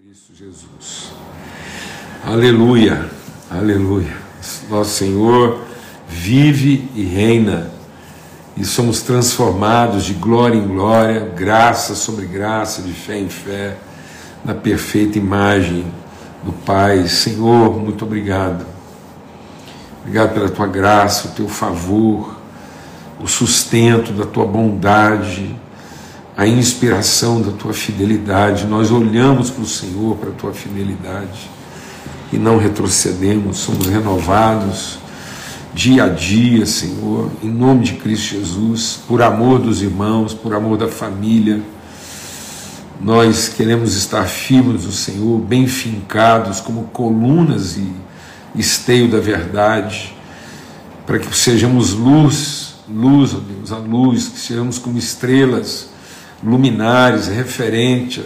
Cristo Jesus. Aleluia, aleluia. Nosso Senhor vive e reina, e somos transformados de glória em glória, graça sobre graça, de fé em fé, na perfeita imagem do Pai. Senhor, muito obrigado. Obrigado pela tua graça, o teu favor, o sustento da tua bondade a inspiração da tua fidelidade. Nós olhamos para o Senhor, para a tua fidelidade e não retrocedemos, somos renovados dia a dia, Senhor, em nome de Cristo Jesus, por amor dos irmãos, por amor da família. Nós queremos estar firmes no Senhor, bem fincados como colunas e esteio da verdade, para que sejamos luz, luz, ó Deus, a luz, que sejamos como estrelas luminares, referente,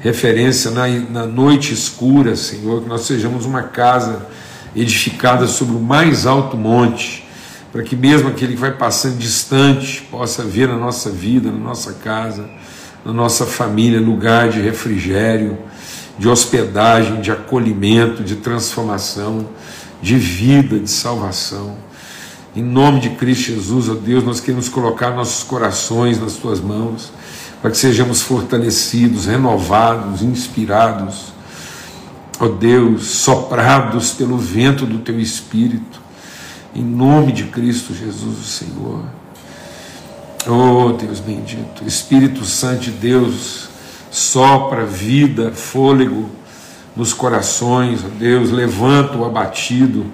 referência na, na noite escura, Senhor, que nós sejamos uma casa edificada sobre o mais alto monte, para que mesmo aquele que vai passando distante possa ver na nossa vida, na nossa casa, na nossa família, lugar de refrigério, de hospedagem, de acolhimento, de transformação, de vida, de salvação. Em nome de Cristo Jesus, ó Deus, nós queremos colocar nossos corações nas tuas mãos para que sejamos fortalecidos, renovados, inspirados, ó Deus, soprados pelo vento do Teu Espírito, em nome de Cristo Jesus, o Senhor. Oh Deus bendito, Espírito Santo de Deus, sopra vida, fôlego nos corações, ó Deus, levanta o abatido,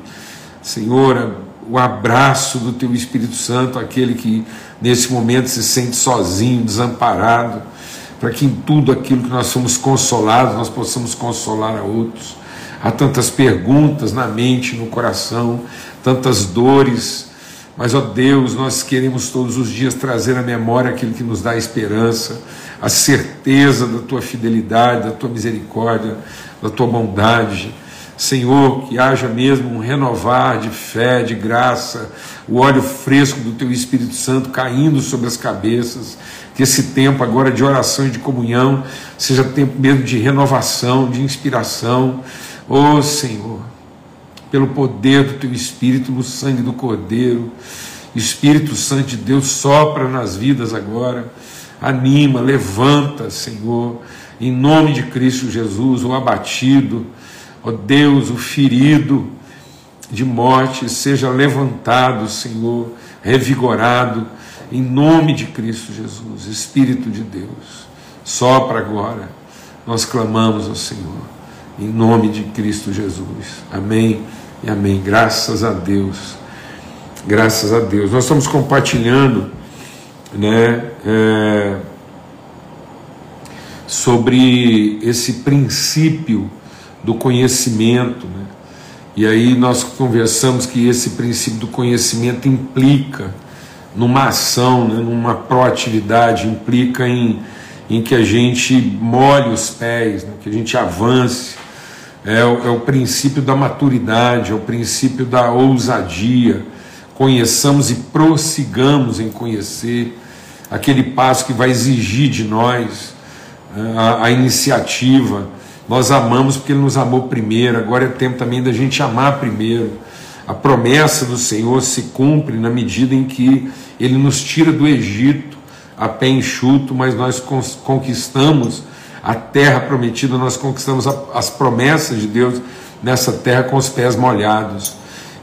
Senhor, o abraço do Teu Espírito Santo, aquele que nesse momento se sente sozinho, desamparado, para que em tudo aquilo que nós somos consolados, nós possamos consolar a outros. Há tantas perguntas na mente, no coração, tantas dores, mas, ó Deus, nós queremos todos os dias trazer à memória aquilo que nos dá esperança, a certeza da tua fidelidade, da tua misericórdia, da tua bondade. Senhor, que haja mesmo um renovar de fé, de graça, o óleo fresco do Teu Espírito Santo caindo sobre as cabeças, que esse tempo agora de oração e de comunhão seja tempo mesmo de renovação, de inspiração. Oh Senhor, pelo poder do Teu Espírito, no sangue do Cordeiro, Espírito Santo de Deus sopra nas vidas agora, anima, levanta, Senhor, em nome de Cristo Jesus, o abatido Ó Deus, o ferido de morte seja levantado, Senhor, revigorado, em nome de Cristo Jesus, Espírito de Deus, sopra agora, nós clamamos ao Senhor, em nome de Cristo Jesus, amém e amém, graças a Deus, graças a Deus. Nós estamos compartilhando, né, é, sobre esse princípio do conhecimento. Né? E aí nós conversamos que esse princípio do conhecimento implica numa ação, né, numa proatividade, implica em, em que a gente molhe os pés, né, que a gente avance. É, é o princípio da maturidade, é o princípio da ousadia. Conheçamos e prossigamos em conhecer aquele passo que vai exigir de nós né, a, a iniciativa nós amamos porque Ele nos amou primeiro, agora é tempo também da gente amar primeiro. A promessa do Senhor se cumpre na medida em que Ele nos tira do Egito a pé enxuto, mas nós conquistamos a terra prometida, nós conquistamos as promessas de Deus nessa terra com os pés molhados.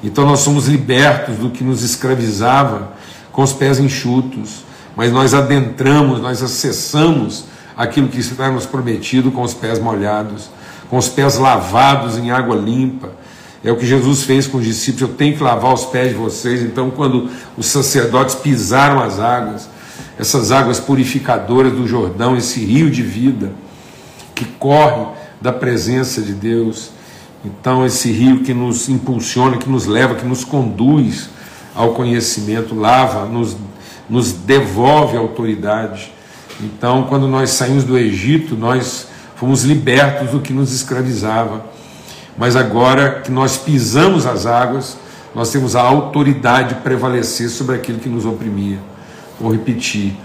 Então nós somos libertos do que nos escravizava com os pés enxutos, mas nós adentramos, nós acessamos aquilo que está nos prometido com os pés molhados, com os pés lavados em água limpa. É o que Jesus fez com os discípulos. Eu tenho que lavar os pés de vocês. Então, quando os sacerdotes pisaram as águas, essas águas purificadoras do Jordão, esse rio de vida que corre da presença de Deus, então esse rio que nos impulsiona, que nos leva, que nos conduz ao conhecimento, lava, nos, nos devolve autoridade então, quando nós saímos do Egito, nós fomos libertos do que nos escravizava. Mas agora que nós pisamos as águas, nós temos a autoridade de prevalecer sobre aquilo que nos oprimia. Vou repetir.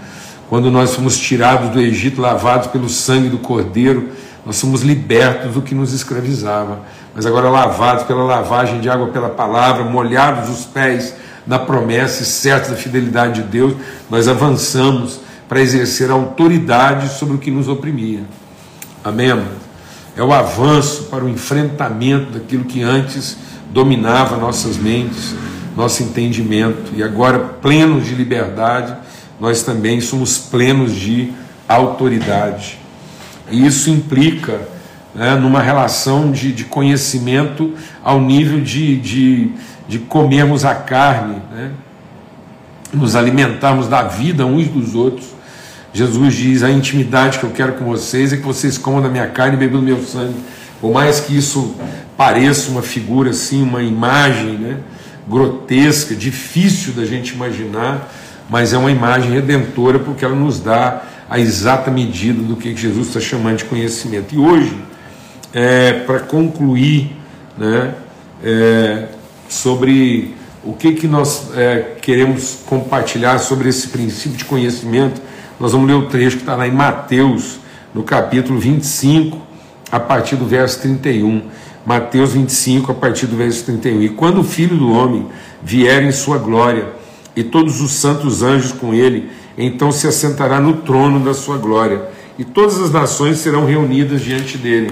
Quando nós fomos tirados do Egito, lavados pelo sangue do Cordeiro, nós somos libertos do que nos escravizava, mas agora lavados pela lavagem de água pela palavra, molhados os pés na promessa e da fidelidade de Deus, nós avançamos para exercer autoridade sobre o que nos oprimia. Amém? É o avanço para o enfrentamento daquilo que antes dominava nossas mentes, nosso entendimento, e agora, plenos de liberdade, nós também somos plenos de autoridade. E isso implica né, numa relação de, de conhecimento ao nível de, de, de comermos a carne, né, nos alimentarmos da vida uns dos outros. Jesus diz: a intimidade que eu quero com vocês é que vocês comam da minha carne e bebam do meu sangue. Por mais que isso pareça uma figura assim, uma imagem né, grotesca, difícil da gente imaginar, mas é uma imagem redentora porque ela nos dá a exata medida do que Jesus está chamando de conhecimento. E hoje, é, para concluir né, é, sobre o que, que nós é, queremos compartilhar sobre esse princípio de conhecimento, nós vamos ler o trecho que está lá em Mateus, no capítulo 25, a partir do verso 31. Mateus 25, a partir do verso 31. E quando o Filho do Homem vier em sua glória, e todos os santos anjos com ele, então se assentará no trono da sua glória, e todas as nações serão reunidas diante dele.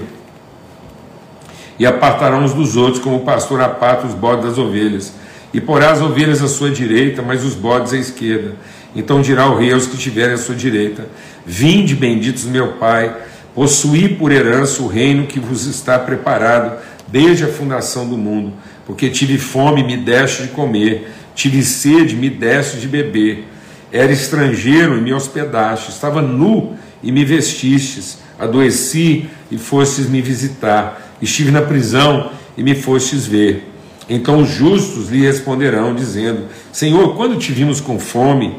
E apartarão uns dos outros, como o pastor aparta os bodes das ovelhas. E porá as ovelhas à sua direita, mas os bodes à esquerda. Então dirá o rei aos que estiverem à sua direita: Vinde, benditos meu Pai, possuí por herança o reino que vos está preparado desde a fundação do mundo, porque tive fome e me deste de comer Tive sede, me deste de beber. Era estrangeiro e me hospedaste. Estava nu e me vestistes. Adoeci e fostes me visitar. Estive na prisão e me fostes ver. Então os justos lhe responderão, dizendo: Senhor, quando te vimos com fome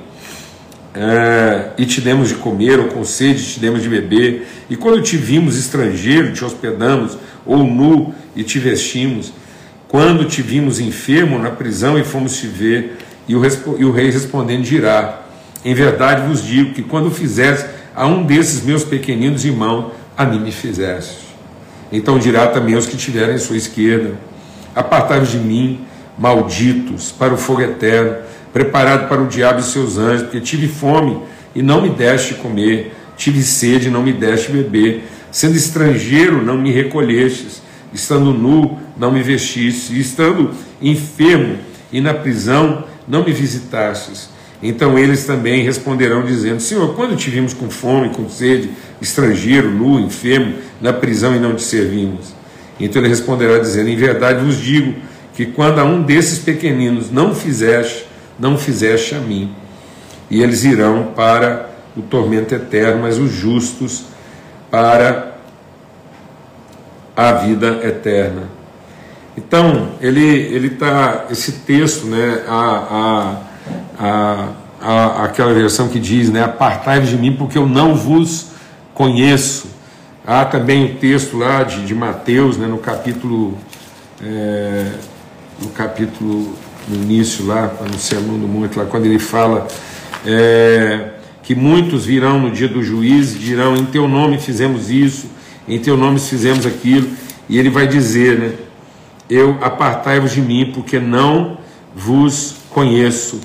é, e te demos de comer, ou com sede te demos de beber, e quando te vimos estrangeiro, te hospedamos, ou nu e te vestimos, quando te vimos enfermo na prisão e fomos te ver, e o, e o rei respondendo dirá: Em verdade vos digo que quando fizeste a um desses meus pequeninos irmãos, a mim me fizeste. Então dirá também aos que estiverem à sua esquerda: Apartai-vos de mim, malditos, para o fogo eterno, preparado para o diabo e seus anjos, porque tive fome e não me deste comer, tive sede e não me deste beber, sendo estrangeiro não me recolhestes estando nu, não me vestiste, estando enfermo e na prisão, não me visitastes. Então eles também responderão, dizendo: Senhor, quando te vimos com fome, com sede, estrangeiro, nu, enfermo, na prisão e não te servimos? Então ele responderá, dizendo: Em verdade vos digo que quando a um desses pequeninos não fizeste, não fizeste a mim. E eles irão para o tormento eterno, mas os justos para a vida eterna. Então, ele ele tá esse texto, né, a, a, a, a aquela versão que diz, né, apartai-vos de mim porque eu não vos conheço. Há também o texto lá de, de Mateus, né, no capítulo é, no capítulo no início lá, no Sermão do Monte, lá quando ele fala é, que muitos virão no dia do juízo e dirão: em teu nome fizemos isso, em teu nome fizemos aquilo, e ele vai dizer, né? Eu apartai-vos de mim, porque não vos conheço.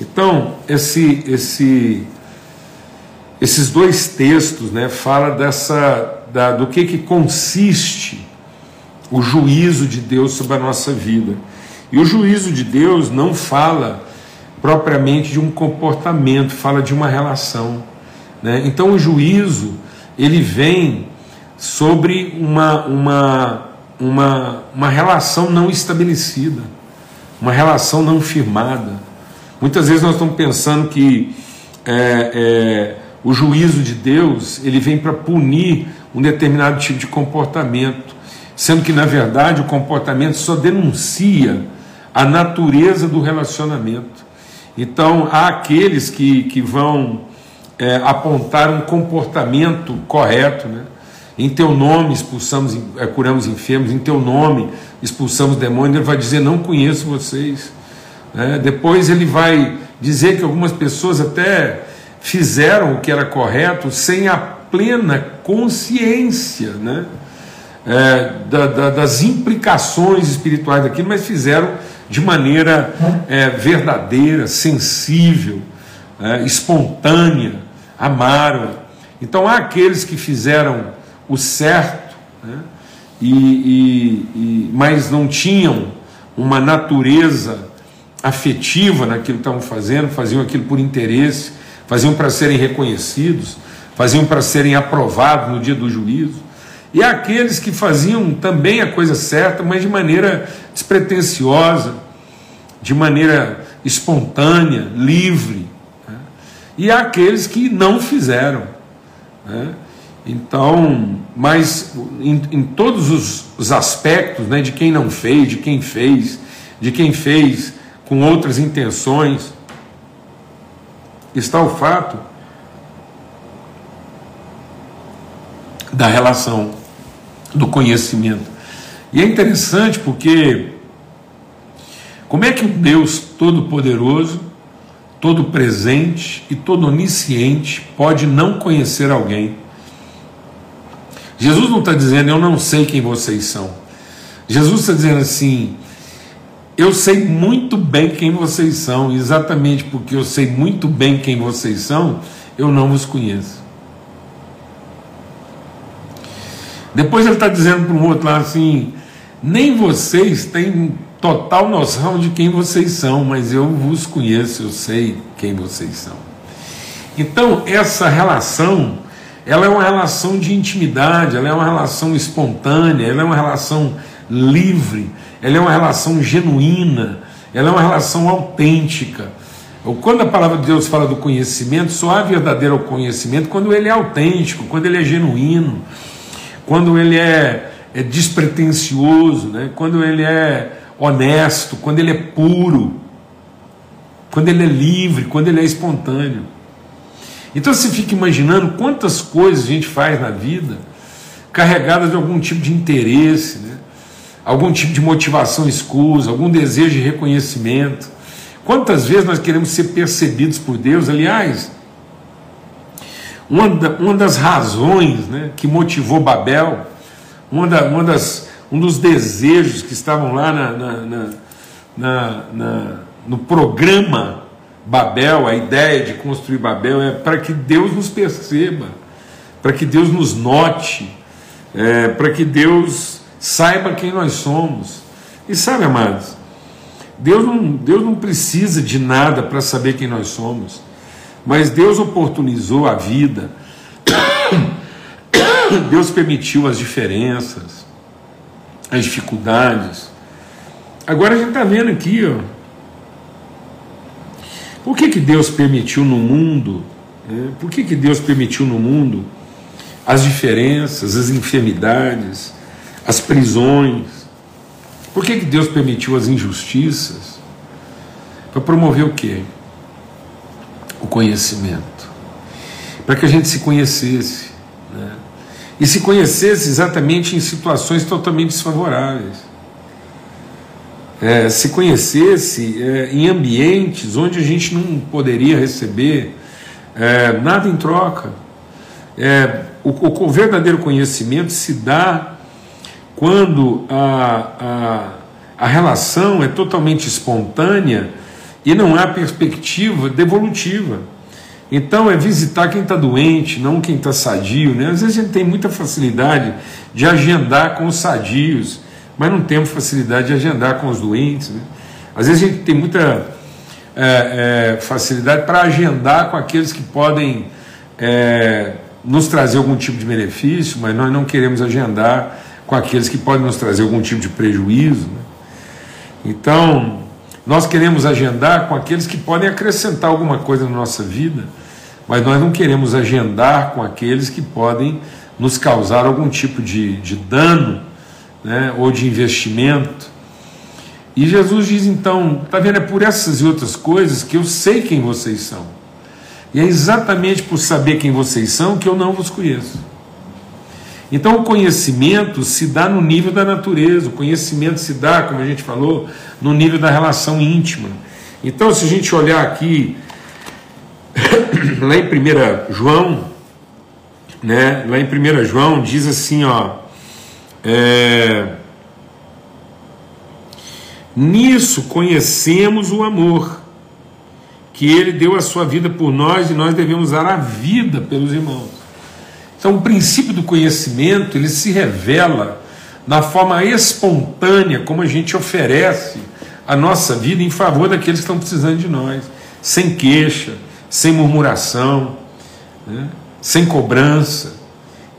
Então, esse, esse, esses dois textos, né, fala dessa, da, do que, que consiste o juízo de Deus sobre a nossa vida. E o juízo de Deus não fala propriamente de um comportamento, fala de uma relação. Né? Então, o juízo ele vem sobre uma, uma, uma, uma relação não estabelecida, uma relação não firmada. Muitas vezes nós estamos pensando que é, é, o juízo de Deus ele vem para punir um determinado tipo de comportamento, sendo que na verdade o comportamento só denuncia a natureza do relacionamento. Então há aqueles que, que vão é, apontar um comportamento correto, né? Em teu nome expulsamos, é, curamos enfermos, em teu nome expulsamos demônios. Ele vai dizer: Não conheço vocês. É, depois ele vai dizer que algumas pessoas até fizeram o que era correto sem a plena consciência né? É, da, da, das implicações espirituais daquilo, mas fizeram de maneira é, verdadeira, sensível, é, espontânea, amaram. Então há aqueles que fizeram o certo, né? e, e, e, mas não tinham uma natureza afetiva naquilo que estavam fazendo, faziam aquilo por interesse, faziam para serem reconhecidos, faziam para serem aprovados no dia do juízo. E aqueles que faziam também a coisa certa, mas de maneira despretensiosa, de maneira espontânea, livre. Né? E aqueles que não fizeram. Né? Então, mas em, em todos os, os aspectos né, de quem não fez, de quem fez, de quem fez com outras intenções, está o fato da relação, do conhecimento. E é interessante porque como é que um Deus todo-poderoso, todo-presente e todo onisciente pode não conhecer alguém? Jesus não está dizendo eu não sei quem vocês são. Jesus está dizendo assim: eu sei muito bem quem vocês são, exatamente porque eu sei muito bem quem vocês são, eu não vos conheço. Depois ele está dizendo para um outro lá assim: nem vocês têm total noção de quem vocês são, mas eu vos conheço, eu sei quem vocês são. Então, essa relação, ela é uma relação de intimidade, ela é uma relação espontânea, ela é uma relação livre, ela é uma relação genuína, ela é uma relação autêntica. Quando a palavra de Deus fala do conhecimento, só há verdadeiro conhecimento quando ele é autêntico, quando ele é genuíno, quando ele é, é despretensioso, né? quando ele é honesto, quando ele é puro, quando ele é livre, quando ele é espontâneo. Então você fica imaginando quantas coisas a gente faz na vida carregadas de algum tipo de interesse, né? Algum tipo de motivação escusa, algum desejo de reconhecimento. Quantas vezes nós queremos ser percebidos por Deus? Aliás, uma, da, uma das razões né, que motivou Babel, uma, da, uma das, um dos desejos que estavam lá na, na, na, no programa Babel, a ideia de construir Babel é para que Deus nos perceba, para que Deus nos note, é, para que Deus saiba quem nós somos. E sabe, amados, Deus não, Deus não precisa de nada para saber quem nós somos. Mas Deus oportunizou a vida, Deus permitiu as diferenças, as dificuldades. Agora a gente está vendo aqui, ó. Por que, que Deus permitiu no mundo? Né? Por que, que Deus permitiu no mundo as diferenças, as enfermidades, as prisões? Por que, que Deus permitiu as injustiças? Para promover o quê? o conhecimento, para que a gente se conhecesse, né? e se conhecesse exatamente em situações totalmente desfavoráveis. É, se conhecesse é, em ambientes onde a gente não poderia receber é, nada em troca. É, o, o, verdadeiro conhecimento se dá quando a, a, a relação é totalmente espontânea e não há perspectiva devolutiva. Então é visitar quem está doente, não quem está sadio. Né? Às vezes a gente tem muita facilidade de agendar com os sadios, mas não temos facilidade de agendar com os doentes. Né? Às vezes a gente tem muita é, é, facilidade para agendar com aqueles que podem é, nos trazer algum tipo de benefício, mas nós não queremos agendar com aqueles que podem nos trazer algum tipo de prejuízo. Né? Então, nós queremos agendar com aqueles que podem acrescentar alguma coisa na nossa vida, mas nós não queremos agendar com aqueles que podem nos causar algum tipo de, de dano né, ou de investimento. E Jesus diz então: está vendo? É por essas e outras coisas que eu sei quem vocês são. E é exatamente por saber quem vocês são que eu não vos conheço. Então o conhecimento se dá no nível da natureza, o conhecimento se dá, como a gente falou, no nível da relação íntima. Então, se a gente olhar aqui, lá em 1 João, né, lá em 1 João, diz assim: ó, é, Nisso conhecemos o amor, que ele deu a sua vida por nós e nós devemos dar a vida pelos irmãos. Então, o princípio do conhecimento ele se revela na forma espontânea como a gente oferece a nossa vida em favor daqueles que estão precisando de nós, sem queixa, sem murmuração, né? sem cobrança.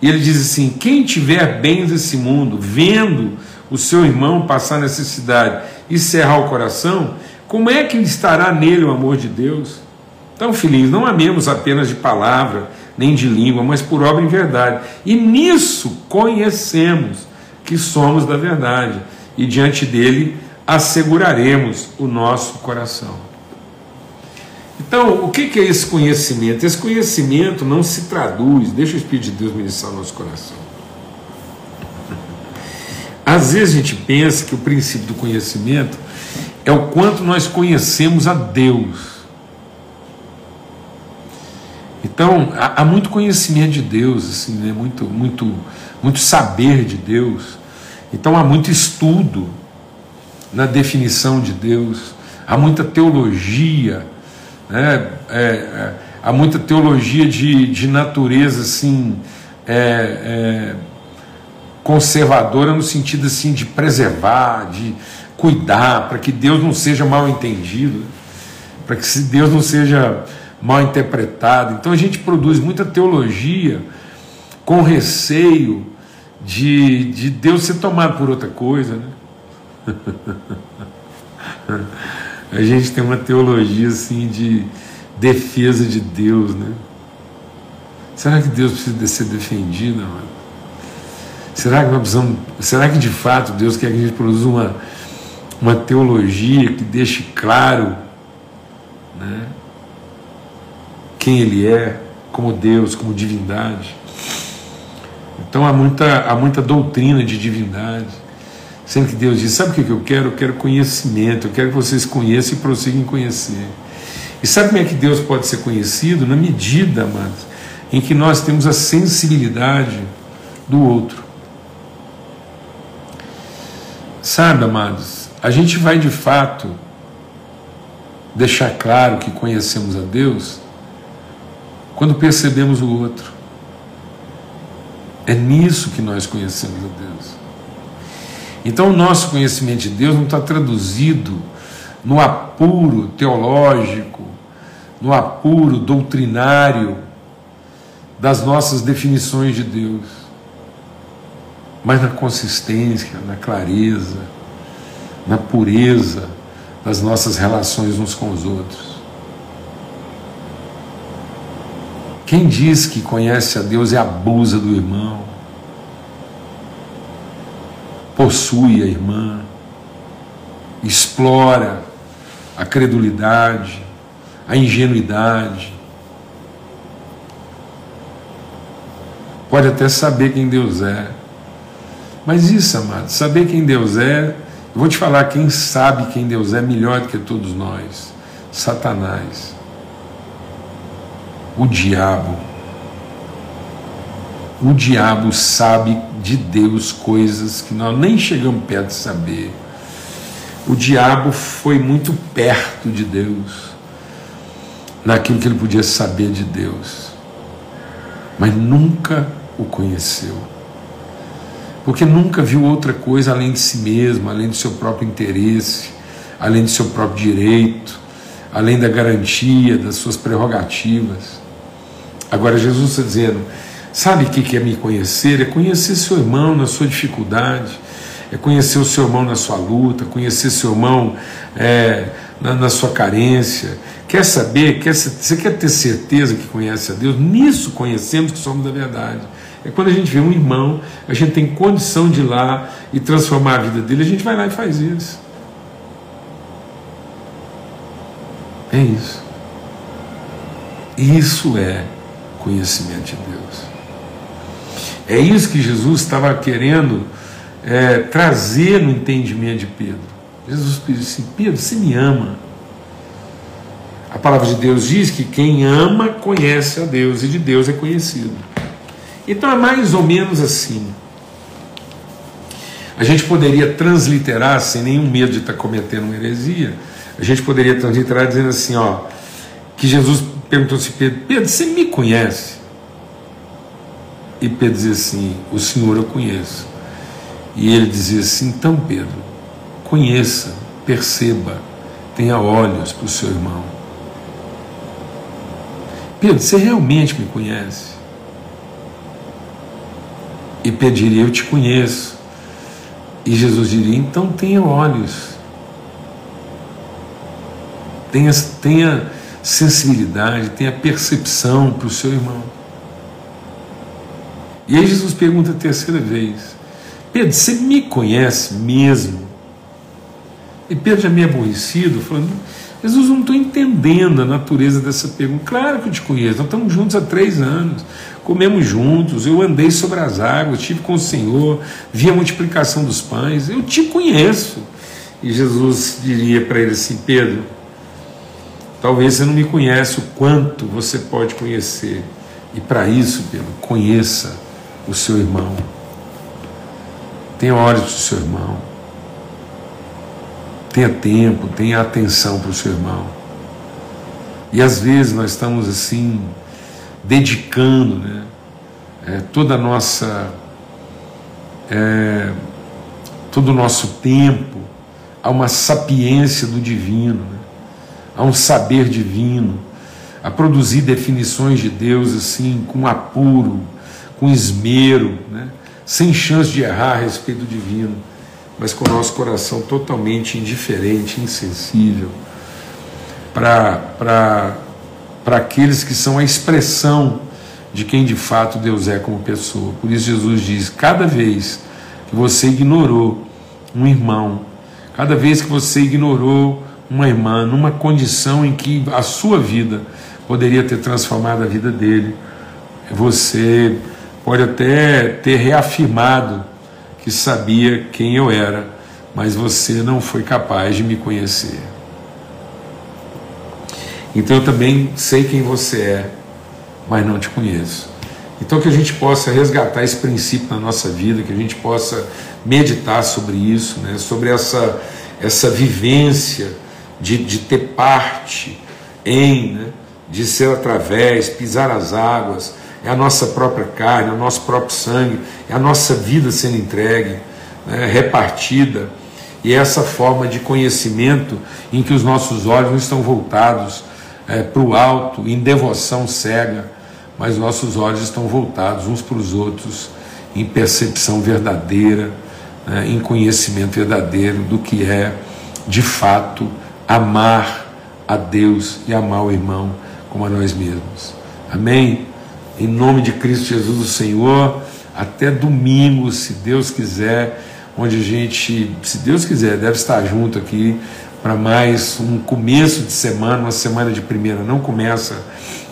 E ele diz assim: quem tiver bens desse mundo, vendo o seu irmão passar necessidade e cerrar o coração, como é que estará nele o amor de Deus? Então, filhinhos, não amemos apenas de palavra, nem de língua, mas por obra em verdade. E nisso conhecemos que somos da verdade, e diante dele asseguraremos o nosso coração. Então, o que é esse conhecimento? Esse conhecimento não se traduz, deixa o Espírito de Deus ministrar nosso coração. Às vezes a gente pensa que o princípio do conhecimento é o quanto nós conhecemos a Deus. Então, há, muito conhecimento de Deus, assim, né? muito, muito, muito saber de Deus. Então, há muito estudo na definição de Deus, há muita teologia, né? É, é, há muita teologia de, de natureza assim, é, é conservadora no sentido assim de preservar, de cuidar, para que Deus não seja mal entendido, para que Deus não seja mal interpretado. Então a gente produz muita teologia com receio de, de Deus ser tomado por outra coisa. Né? a gente tem uma teologia assim de defesa de Deus. Né? Será que Deus precisa ser defendido? Mano? Será que nós precisamos, será que de fato Deus quer que a gente produza uma, uma teologia que deixe claro né, quem Ele é, como Deus, como divindade. Então há muita, há muita doutrina de divindade. Sendo que Deus diz: Sabe o que eu quero? Eu quero conhecimento, eu quero que vocês conheçam e prossigam em conhecer. E sabe como é que Deus pode ser conhecido? Na medida, amados, em que nós temos a sensibilidade do outro. Sabe, amados, a gente vai de fato deixar claro que conhecemos a Deus quando percebemos o outro. É nisso que nós conhecemos a Deus. Então, o nosso conhecimento de Deus não está traduzido no apuro teológico, no apuro doutrinário das nossas definições de Deus, mas na consistência, na clareza, na pureza das nossas relações uns com os outros. Quem diz que conhece a Deus e abusa do irmão, possui a irmã, explora a credulidade, a ingenuidade. Pode até saber quem Deus é, mas isso, amado, saber quem Deus é, eu vou te falar quem sabe quem Deus é melhor do que todos nós: Satanás o diabo. O diabo sabe de Deus coisas que nós nem chegamos perto de saber. O diabo foi muito perto de Deus, naquilo que ele podia saber de Deus, mas nunca o conheceu. Porque nunca viu outra coisa além de si mesmo, além do seu próprio interesse, além do seu próprio direito, além da garantia das suas prerrogativas. Agora, Jesus está dizendo: sabe o que é me conhecer? É conhecer seu irmão na sua dificuldade, é conhecer o seu irmão na sua luta, conhecer seu irmão é, na, na, sua carência. Quer saber? Quer, você quer ter certeza que conhece a Deus? Nisso conhecemos que somos da verdade. É quando a gente vê um irmão, a gente tem condição de ir lá e transformar a vida dele, a gente vai lá e faz isso. É isso. Isso é conhecimento de Deus. É isso que Jesus estava querendo é, trazer no entendimento de Pedro. Jesus disse assim: Pedro, você me ama. A palavra de Deus diz que quem ama conhece a Deus e de Deus é conhecido. Então é mais ou menos assim. A gente poderia transliterar, sem nenhum medo de estar cometendo uma heresia, a gente poderia transliterar dizendo assim, ó, que Jesus perguntou assim, Pedro, Pedro, você me conhece? E Pedro dizia assim, o Senhor eu conheço. E ele dizia assim, então Pedro, conheça, perceba, tenha olhos para o seu irmão. Pedro, você realmente me conhece? E Pedro diria, eu te conheço. E Jesus diria, então tenha olhos. Tenha, tenha sensibilidade, tenha percepção para o seu irmão. E aí Jesus pergunta a terceira vez: Pedro, você me conhece mesmo? E Pedro já meio aborrecido, falando: Jesus, não estou entendendo a natureza dessa pergunta. Claro que eu te conheço, nós estamos juntos há três anos, comemos juntos, eu andei sobre as águas, estive com o Senhor, vi a multiplicação dos pães, eu te conheço. E Jesus diria para ele assim: Pedro, talvez você não me conhece o quanto você pode conhecer. E para isso, Pedro, conheça o seu irmão. Tenha olhos para o seu irmão. Tenha tempo, tenha atenção para o seu irmão. E às vezes nós estamos assim, dedicando né, é, toda a nossa. É, todo o nosso tempo a uma sapiência do divino, né, a um saber divino, a produzir definições de Deus assim, com apuro, com esmero, né? sem chance de errar a respeito do divino, mas com o nosso coração totalmente indiferente, insensível para aqueles que são a expressão de quem de fato Deus é como pessoa. Por isso Jesus diz: cada vez que você ignorou um irmão, cada vez que você ignorou uma irmã numa condição em que a sua vida poderia ter transformado a vida dele, você pode até ter reafirmado que sabia quem eu era, mas você não foi capaz de me conhecer. Então eu também sei quem você é, mas não te conheço. Então que a gente possa resgatar esse princípio na nossa vida, que a gente possa meditar sobre isso, né? sobre essa, essa vivência de, de ter parte em, né? de ser através, pisar as águas, é a nossa própria carne, é o nosso próprio sangue, é a nossa vida sendo entregue, né, repartida, e é essa forma de conhecimento em que os nossos olhos não estão voltados é, para o alto, em devoção cega, mas nossos olhos estão voltados uns para os outros, em percepção verdadeira, né, em conhecimento verdadeiro do que é, de fato, amar a Deus e amar o irmão como a nós mesmos. Amém? Em nome de Cristo Jesus, o Senhor, até domingo, se Deus quiser, onde a gente, se Deus quiser, deve estar junto aqui para mais um começo de semana, uma semana de primeira, não começa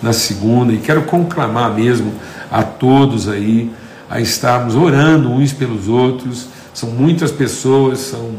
na segunda, e quero conclamar mesmo a todos aí a estarmos orando uns pelos outros. São muitas pessoas, são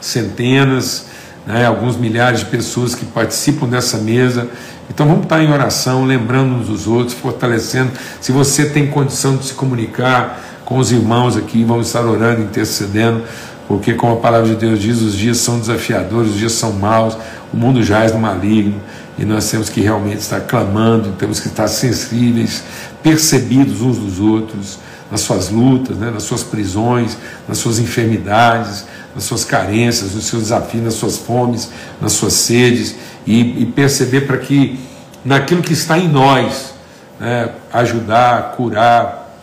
centenas, né, alguns milhares de pessoas que participam dessa mesa então vamos estar em oração, lembrando uns dos outros, fortalecendo. Se você tem condição de se comunicar com os irmãos aqui, vamos estar orando, intercedendo, porque, como a palavra de Deus diz, os dias são desafiadores, os dias são maus, o mundo jaz no maligno e nós temos que realmente estar clamando, temos que estar sensíveis, percebidos uns dos outros, nas suas lutas, né, nas suas prisões, nas suas enfermidades, nas suas carências, nos seus desafios, nas suas fomes, nas suas sedes, e, e perceber para que naquilo que está em nós, né, ajudar, curar,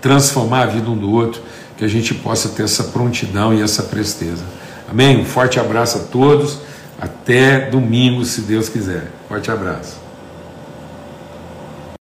transformar a vida um do outro, que a gente possa ter essa prontidão e essa presteza. Amém? Um forte abraço a todos. Até domingo, se Deus quiser. Forte abraço.